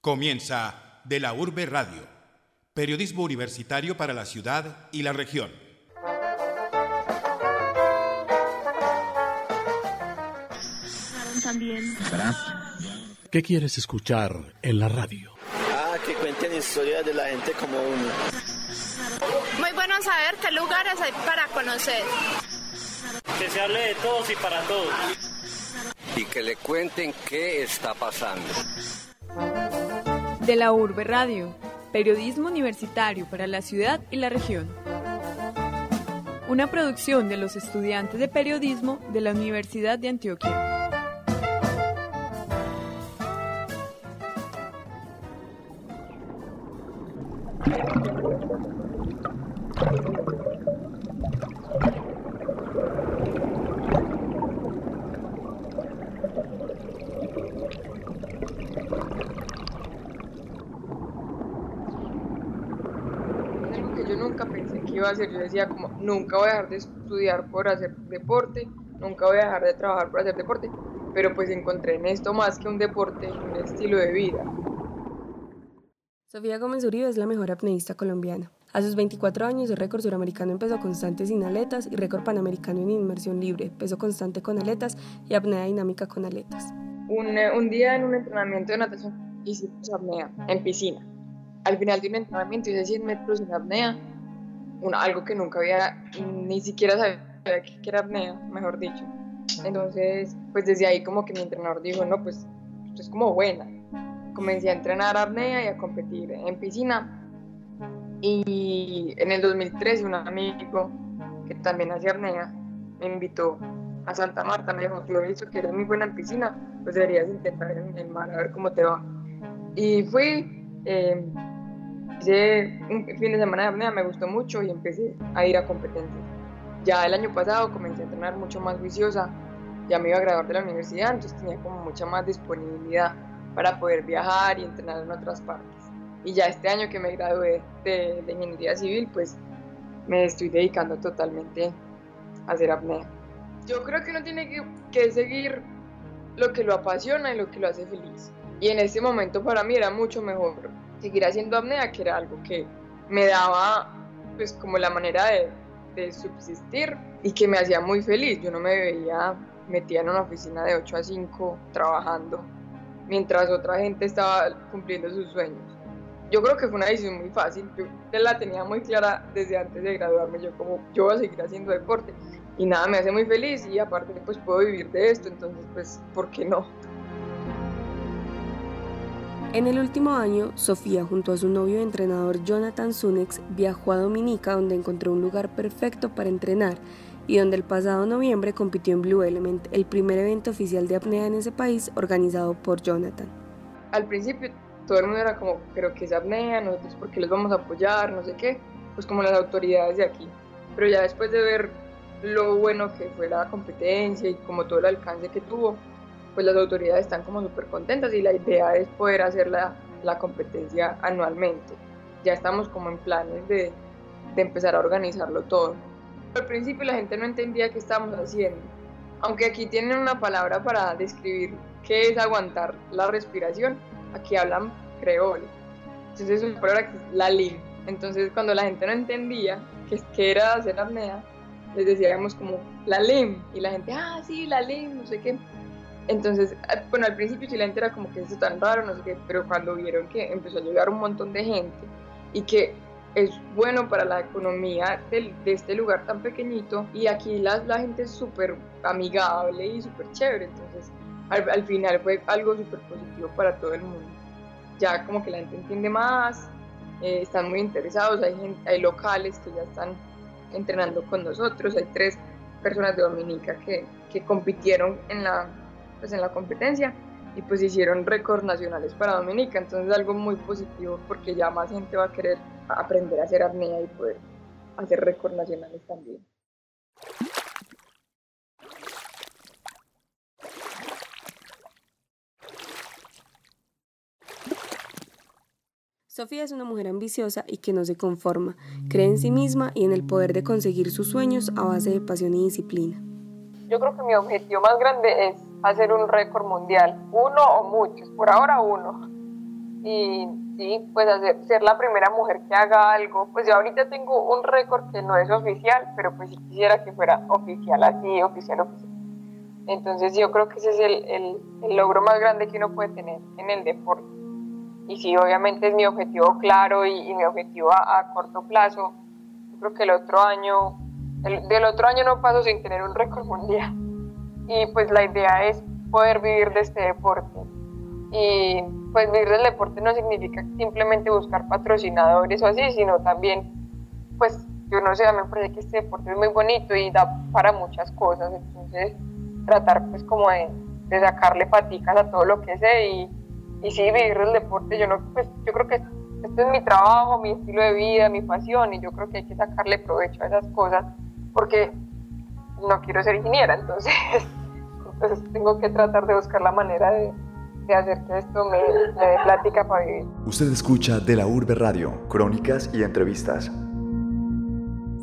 Comienza De la Urbe Radio, periodismo universitario para la ciudad y la región. ¿Qué quieres escuchar en la radio? Ah, que cuenten historias de la gente como uno. Muy bueno saber qué lugares hay para conocer. Que se hable de todos y para todos. Y que le cuenten qué está pasando. De la Urbe Radio, periodismo universitario para la ciudad y la región. Una producción de los estudiantes de periodismo de la Universidad de Antioquia. Yo decía como, nunca voy a dejar de estudiar por hacer deporte, nunca voy a dejar de trabajar por hacer deporte, pero pues encontré en esto más que un deporte, un estilo de vida. Sofía Gómez Uribe es la mejor apneísta colombiana. A sus 24 años, el récord suramericano en peso constante sin aletas y récord panamericano en inmersión libre, peso constante con aletas y apnea dinámica con aletas. Un, eh, un día en un entrenamiento de natación hicimos apnea en piscina. Al final de un entrenamiento hice 100 metros en apnea algo que nunca había, ni siquiera sabía que era apnea, mejor dicho. Entonces, pues desde ahí como que mi entrenador dijo, no, pues es como buena. Comencé a entrenar apnea y a competir en piscina. Y en el 2013 un amigo que también hacía apnea me invitó a Santa Marta, me dijo, yo he visto que eres muy buena en piscina, pues deberías intentar en el mar a ver cómo te va. Y fui, eh, Hice un fin de semana de apnea, me gustó mucho y empecé a ir a competencias. Ya el año pasado comencé a entrenar mucho más juiciosa, ya me iba a graduar de la universidad, entonces tenía como mucha más disponibilidad para poder viajar y entrenar en otras partes. Y ya este año que me gradué de, de ingeniería civil, pues me estoy dedicando totalmente a hacer apnea. Yo creo que uno tiene que, que seguir lo que lo apasiona y lo que lo hace feliz. Y en ese momento para mí era mucho mejor seguir haciendo apnea, que era algo que me daba pues como la manera de, subsistir y que me hacía muy feliz. Yo no me veía metida en una oficina de 8 a 5 trabajando mientras otra gente estaba cumpliendo sus sueños. Yo creo que fue una decisión muy fácil, yo la tenía muy clara desde antes de graduarme, yo como yo voy a seguir haciendo deporte y nada me hace muy feliz y aparte pues puedo vivir de esto, entonces pues ¿por qué no? En el último año, Sofía junto a su novio entrenador Jonathan Sunex viajó a Dominica donde encontró un lugar perfecto para entrenar y donde el pasado noviembre compitió en Blue Element, el primer evento oficial de apnea en ese país organizado por Jonathan. Al principio todo el mundo era como, pero ¿qué es apnea? Nosotros por qué les vamos a apoyar, no sé qué, pues como las autoridades de aquí. Pero ya después de ver lo bueno que fue la competencia y como todo el alcance que tuvo, pues las autoridades están como súper contentas y la idea es poder hacer la, la, competencia anualmente. Ya estamos como en planes de, de empezar a organizarlo todo. Al principio la gente no entendía qué estábamos haciendo, aunque aquí tienen una palabra para describir qué es aguantar la respiración, aquí hablan creole. Entonces es una palabra que es la LIM. Entonces cuando la gente no entendía qué, qué era hacer apnea, les decíamos como la LIM y la gente, ah, sí, la LIM, no sé qué. Entonces, ah, bueno, al principio gente era como que eso tan raro, no sé qué, pero cuando vieron que empezó a llegar un montón de gente y que es bueno para la economía de, de este lugar tan pequeñito y aquí la, la gente es súper amigable y súper chévere, entonces al, al, final fue algo súper positivo para todo el mundo. Ya como que la gente entiende más, eh, están muy interesados, hay, gente, hay locales que ya están entrenando con nosotros, hay tres personas de Dominica que, que compitieron en la pues en la competencia y pues hicieron récords nacionales para Dominica, entonces algo muy positivo porque ya más gente va a querer aprender a hacer apnea y poder hacer récords nacionales también. Sofía es una mujer ambiciosa y que no se conforma, cree en sí misma y en el poder de conseguir sus sueños a base de pasión y disciplina. Yo creo que mi objetivo más grande es hacer un récord mundial, uno o muchos, por ahora uno. y sí, pues hacer, ser la primera mujer que haga algo. Pues yo ahorita tengo un récord que no es oficial, pero pues sí quisiera que fuera oficial así, oficial, oficial. Entonces yo creo que ese es el, el, logro más grande que uno puede tener en el deporte. Y sí, obviamente es mi objetivo claro y, mi objetivo a, corto plazo. Yo creo que el otro año, el, del otro año no paso sin tener un récord mundial. Y pues la idea es poder vivir de este deporte. Y pues vivir del deporte no significa simplemente buscar patrocinadores o así, sino también, pues yo no sé, a mí me parece que este deporte es muy bonito y da para muchas cosas. Entonces, tratar pues como de, sacarle paticas a todo lo que sé y, y sí vivir el deporte. Yo, no, pues, yo creo que este es mi trabajo, mi estilo de vida, mi pasión y yo creo que hay que sacarle provecho a esas cosas porque no quiero ser ingeniera, entonces, entonces tengo que tratar de buscar la manera de, de hacer que esto me, me dé plática para vivir. Usted escucha de la Urbe Radio, crónicas y entrevistas.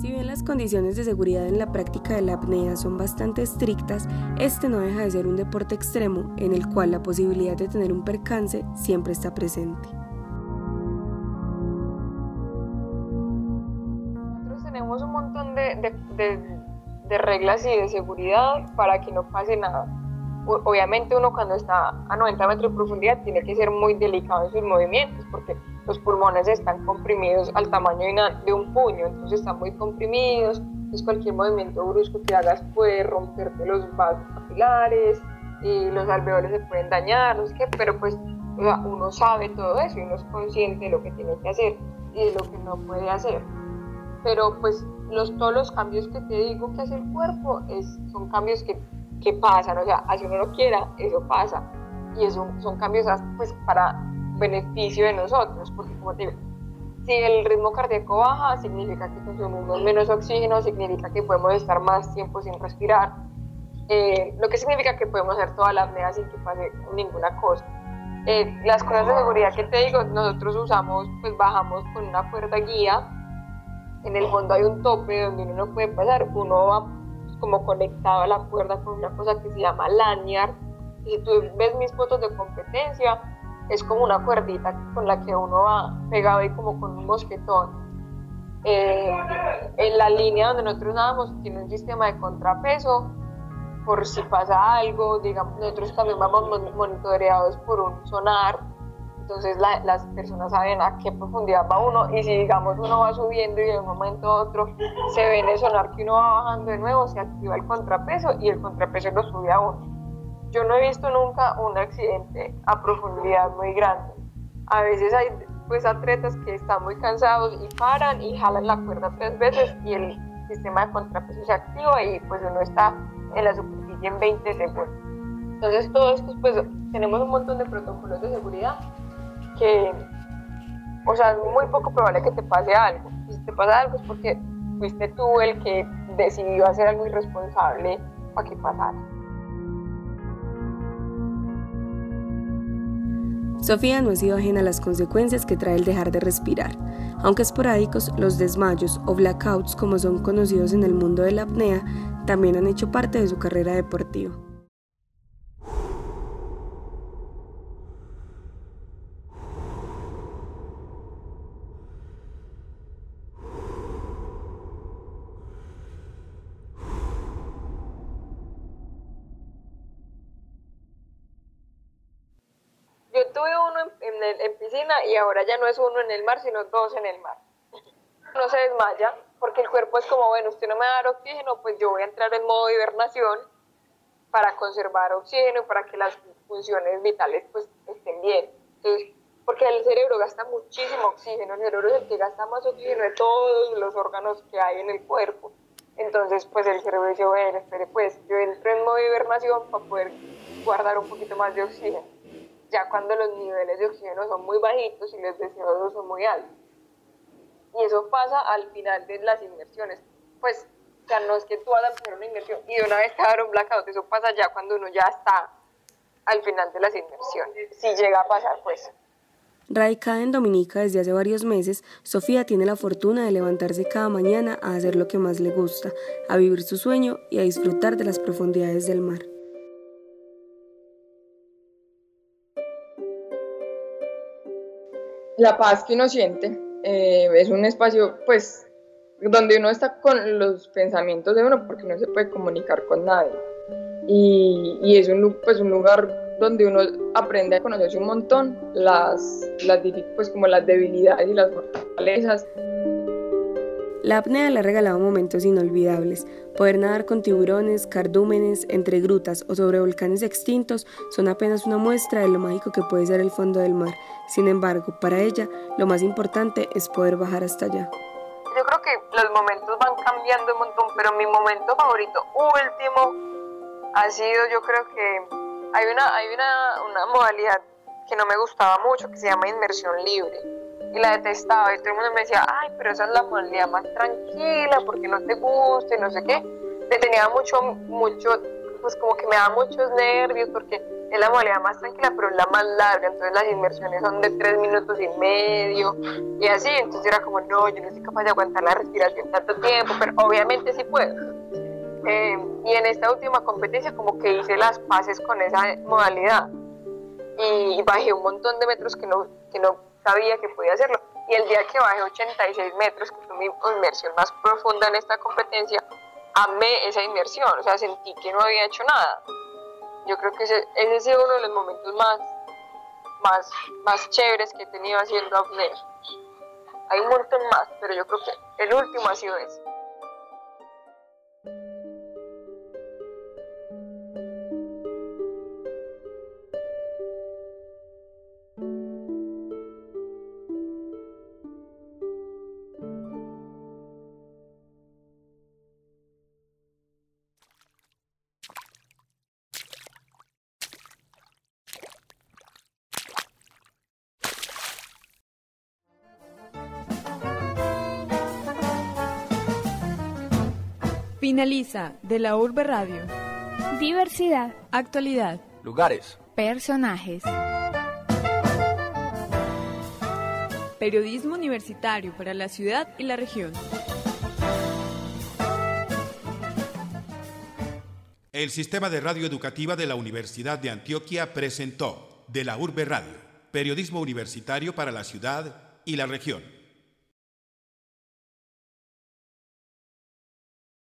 Si bien las condiciones de seguridad en la práctica de la apnea son bastante estrictas, este no deja de ser un deporte extremo en el cual la posibilidad de tener un percance siempre está presente. Nosotros tenemos un montón de, de reglas y de seguridad para que no pase nada obviamente uno cuando está a 90 metros de profundidad tiene que ser muy delicado en sus movimientos porque los pulmones están comprimidos al tamaño de un puño, entonces están muy comprimidos, entonces cualquier movimiento brusco que hagas puede romperte los vasos capilares y los alveoles se pueden dañar, no sé qué, pero pues uno sabe todo eso y uno es consciente de lo que tiene que hacer y de lo que no puede hacer. Pero pues los, todos los cambios que te digo que hace el cuerpo es, son cambios que que pasan, o sea, así uno lo quiera, eso pasa. Y eso son cambios pues, para beneficio de nosotros, porque como te digo, si el ritmo cardíaco baja, significa que consumimos menos oxígeno, significa que podemos estar más tiempo sin respirar, eh, lo que significa que podemos hacer toda la apnea sin que pase ninguna cosa. Eh, las cosas de seguridad que te digo, nosotros usamos, pues bajamos con una cuerda guía, en el fondo hay un tope donde uno no puede pasar, uno va como conectado a la cuerda con una cosa que se llama lanyard. Y si tú ves mis fotos de competencia, es como una cuerdita con la que uno va pegado ahí como con un mosquetón. Eh, en la línea donde nosotros nadamos tiene un sistema de contrapeso por si pasa algo, digamos, nosotros también vamos monitoreados por un sonar entonces las personas saben a qué profundidad va uno y si digamos uno va subiendo y de un momento a otro se ve en el sonar que uno va bajando de nuevo, se activa el contrapeso y el contrapeso lo sube a uno. Yo no he visto nunca un accidente a profundidad muy grande. A veces hay pues atletas que están muy cansados y paran y jalan la cuerda tres veces y el sistema de contrapeso se activa y pues uno está en la superficie en 20 segundos. Entonces todos estos pues tenemos un montón de protocolos de seguridad que, o sea, es muy poco probable que te pase algo. si te pasa algo es porque fuiste tú el que decidió hacer algo irresponsable para que pasara. Sofía no ha sido ajena a las consecuencias que trae el dejar de respirar. Aunque esporádicos, los desmayos o blackouts, como son conocidos en el mundo de la apnea, también han hecho parte de su carrera deportiva. Y ahora ya no es uno en el mar, sino dos en el mar. No se desmaya porque el cuerpo es como, bueno, usted no me va a dar oxígeno, pues yo voy a entrar en modo hibernación para conservar oxígeno para que las funciones vitales pues estén bien. porque el cerebro gasta muchísimo oxígeno, el cerebro es el que gasta más oxígeno de todos los órganos que hay en el cuerpo. Entonces, pues el cerebro dice, bueno, espere, pues yo entro en modo hibernación para poder guardar un poquito más de oxígeno ya cuando los niveles de oxígeno son muy bajitos y los de CO2 son muy altos. Y eso pasa al final de las inmersiones. Pues, sea, no es que tú vas a hacer una inmersión y de una vez te un blackout, eso pasa ya cuando uno ya está al final de las inmersiones, si llega a pasar, pues. Radicada en Dominica desde hace varios meses, Sofía tiene la fortuna de levantarse cada mañana a hacer lo que más le gusta, a vivir su sueño y a disfrutar de las profundidades del mar. La paz que uno siente. Eh, es un espacio, pues, donde uno está con los pensamientos de uno, porque no se puede comunicar con nadie. Y, y es un, pues, un lugar donde uno aprende a conocerse un montón, las, las, pues, como las debilidades y las fortalezas. La apnea le ha regalado momentos inolvidables. Poder nadar con tiburones, cardúmenes, entre grutas o sobre volcanes extintos son apenas una muestra de lo mágico que puede ser el fondo del mar. Sin embargo, para ella, lo más importante es poder bajar hasta allá. Yo creo que los momentos van cambiando un montón, pero mi momento favorito último ha sido, yo creo que hay una, hay una, una modalidad que no me gustaba mucho que se llama inmersión libre y la detestaba y todo el mundo me decía, ay, pero esa es la modalidad más tranquila porque no te gusta y no sé qué. Le tenía mucho, mucho, pues como que me da muchos nervios porque es la modalidad más tranquila, pero es la más larga, entonces las inmersiones son de tres minutos y medio y así, entonces era como, no, yo no soy capaz de aguantar la respiración tanto tiempo, pero obviamente sí puedo. Eh, y en esta última competencia como que hice las paces con esa modalidad y bajé un montón de metros que no, que no sabía que podía hacerlo. Y el día que bajé 86 metros, que fue mi inmersión más profunda en esta competencia, amé esa inmersión, o sea, sentí que no había hecho nada. Yo creo que ese, ese ha sido uno de los momentos más, más, más chéveres que he tenido haciendo apnea. Hay un montón más, pero yo creo que el último ha sido ese. Finaliza de la Urbe Radio. Diversidad. Actualidad. Lugares. Personajes. Periodismo universitario para la ciudad y la región. El sistema de radio educativa de la Universidad de Antioquia presentó de la Urbe Radio, periodismo universitario para la ciudad y la región.